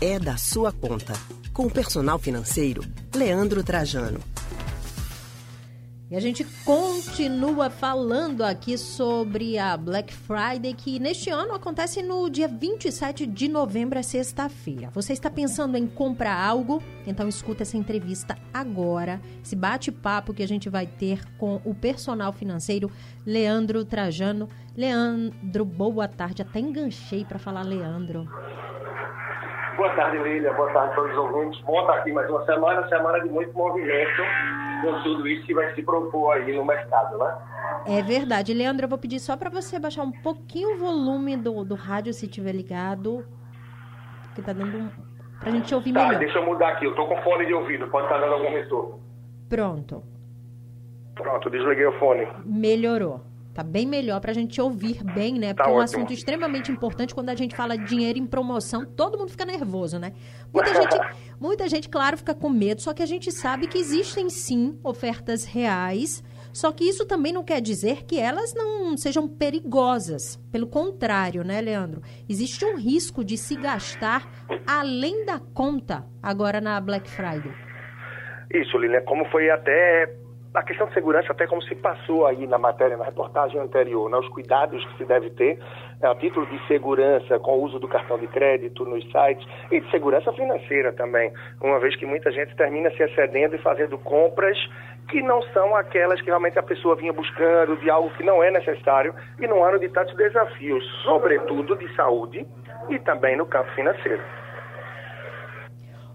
É da sua conta. Com o personal financeiro, Leandro Trajano. E a gente continua falando aqui sobre a Black Friday, que neste ano acontece no dia 27 de novembro, é sexta-feira. Você está pensando em comprar algo? Então escuta essa entrevista agora, esse bate-papo que a gente vai ter com o personal financeiro Leandro Trajano. Leandro, boa tarde. Até enganchei para falar Leandro. Boa tarde, Lília. Boa tarde a todos os ouvintes. Bom estar aqui mais uma semana, semana de muito movimento com tudo isso que vai se propor aí no mercado, né? É verdade. Leandro, eu vou pedir só para você baixar um pouquinho o volume do, do rádio se tiver ligado. Porque tá dando um... pra gente ouvir tá, melhor. deixa eu mudar aqui. Eu tô com fone de ouvido. Pode estar dando algum retorno. Pronto. Pronto, desliguei o fone. Melhorou. Tá bem melhor para a gente ouvir bem, né? Porque Tá é um ótimo. assunto extremamente importante quando a gente fala de dinheiro em promoção, todo mundo fica nervoso, né? Muita gente, muita gente, claro, fica com medo, só que a gente sabe que existem sim ofertas reais, só que isso também não quer dizer que elas não sejam perigosas. Pelo contrário, né, Leandro? Existe um risco de se gastar além da conta agora na Black Friday. Isso, Lilian, como foi até a questão de segurança, até como se passou aí na matéria, na reportagem anterior, né? os cuidados que se deve ter é, a título de segurança com o uso do cartão de crédito nos sites e de segurança financeira também, uma vez que muita gente termina se excedendo e fazendo compras que não são aquelas que realmente a pessoa vinha buscando, de algo que não é necessário, e num ano de tantos desafios, sobretudo de saúde e também no campo financeiro.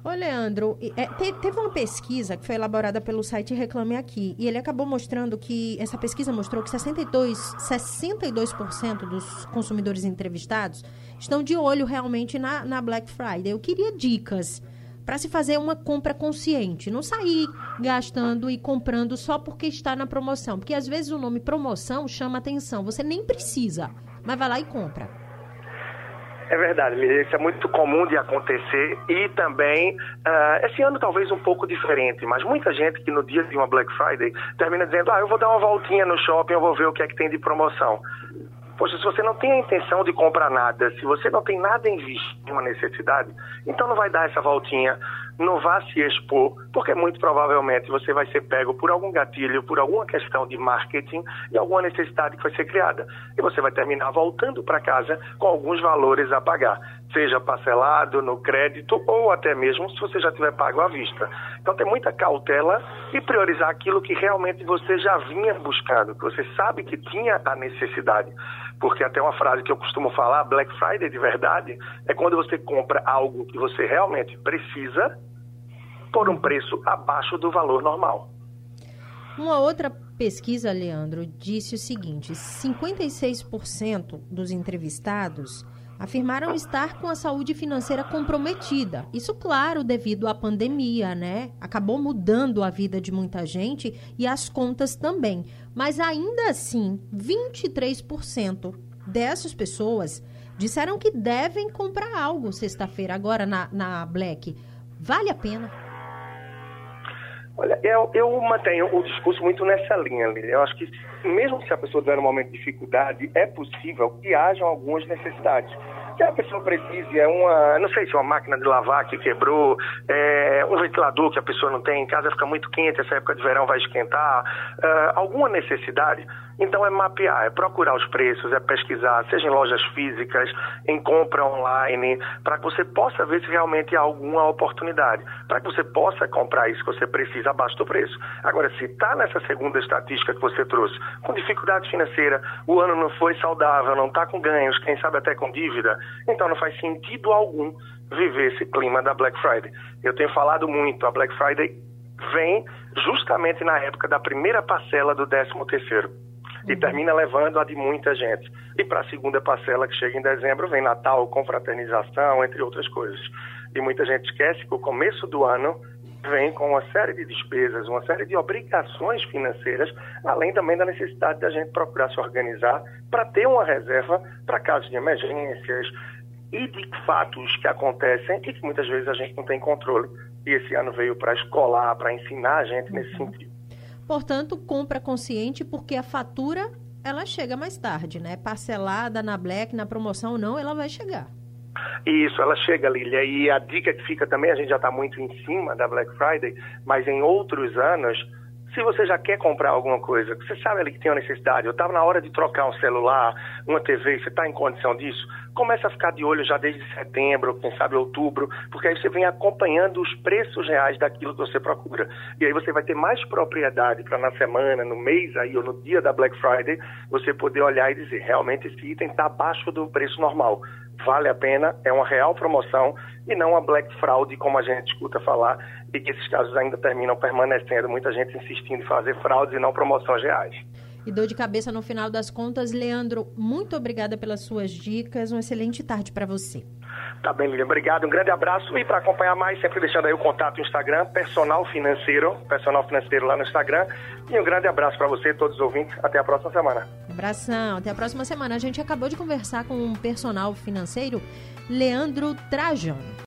Ô, Leandro, é, te- teve uma pesquisa que foi elaborada pelo site Reclame Aqui, e ele acabou mostrando que, essa pesquisa mostrou que 62, 62% dos consumidores entrevistados estão de olho realmente na, na Black Friday. Eu queria dicas para se fazer uma compra consciente, não sair gastando e comprando só porque está na promoção, porque às vezes o nome promoção chama atenção, você nem precisa, mas vai lá e compra. É verdade, isso é muito comum de acontecer e também, ah, esse ano talvez um pouco diferente, mas muita gente que no dia de uma Black Friday termina dizendo, ah, eu vou dar uma voltinha no shopping, eu vou ver o que é que tem de promoção. Poxa, se você não tem a intenção de comprar nada, se você não tem nada em vista, uma necessidade, então não vai dar essa voltinha, não vá se expor, porque muito provavelmente você vai ser pego por algum gatilho, por alguma questão de marketing e alguma necessidade que vai ser criada. E você vai terminar voltando para casa com alguns valores a pagar, seja parcelado no crédito ou até mesmo se você já tiver pago à vista. Então tem muita cautela e priorizar aquilo que realmente você já vinha buscando, que você sabe que tinha a necessidade. Porque até uma frase que eu costumo falar, Black Friday de verdade, é quando você compra algo que você realmente precisa por um preço abaixo do valor normal. Uma outra pesquisa, Leandro, disse o seguinte: 56% dos entrevistados afirmaram estar com a saúde financeira comprometida. Isso, claro, devido à pandemia, né? Acabou mudando a vida de muita gente e as contas também. Mas ainda assim, 23% dessas pessoas disseram que devem comprar algo sexta-feira, agora na, na Black. Vale a pena? Olha, eu, eu mantenho o discurso muito nessa linha, Lília. Eu acho que, mesmo se a pessoa tiver um momento de dificuldade, é possível que hajam algumas necessidades. Que a pessoa precise é uma, não sei se é uma máquina de lavar que quebrou, é um ventilador que a pessoa não tem em casa, fica muito quente, essa época de verão vai esquentar, ah, alguma necessidade. Então é mapear, é procurar os preços, é pesquisar, seja em lojas físicas, em compra online, para que você possa ver se realmente há alguma oportunidade, para que você possa comprar isso que você precisa abaixo do preço. Agora, se está nessa segunda estatística que você trouxe, com dificuldade financeira, o ano não foi saudável, não está com ganhos, quem sabe até com dívida, então não faz sentido algum viver esse clima da Black Friday. Eu tenho falado muito, a Black Friday vem justamente na época da primeira parcela do 13 terceiro e termina levando a de muita gente. E para a segunda parcela, que chega em dezembro, vem Natal, confraternização, entre outras coisas. E muita gente esquece que o começo do ano vem com uma série de despesas, uma série de obrigações financeiras, além também da necessidade da gente procurar se organizar para ter uma reserva para casos de emergências e de fatos que acontecem e que muitas vezes a gente não tem controle. E esse ano veio para escolar, para ensinar a gente nesse sentido. Portanto, compra consciente porque a fatura ela chega mais tarde, né? Parcelada na Black, na promoção ou não, ela vai chegar. Isso, ela chega, Lilia, e a dica que fica também, a gente já está muito em cima da Black Friday, mas em outros anos se você já quer comprar alguma coisa, você sabe ali que tem uma necessidade, eu estava na hora de trocar um celular, uma TV, você está em condição disso, começa a ficar de olho já desde setembro, quem sabe outubro, porque aí você vem acompanhando os preços reais daquilo que você procura. E aí você vai ter mais propriedade para na semana, no mês aí ou no dia da Black Friday, você poder olhar e dizer, realmente esse item está abaixo do preço normal vale a pena, é uma real promoção e não uma black fraud, como a gente escuta falar, e que esses casos ainda terminam permanecendo, muita gente insistindo em fazer fraudes e não promoções reais. E dor de cabeça no final das contas, Leandro, muito obrigada pelas suas dicas, uma excelente tarde para você. Tá bem, Lilian, obrigado, um grande abraço e para acompanhar mais, sempre deixando aí o contato no Instagram, Personal Financeiro, Personal Financeiro lá no Instagram, e um grande abraço para você e todos os ouvintes, até a próxima semana. Abração, até a próxima semana. A gente acabou de conversar com um personal financeiro, Leandro Trajano.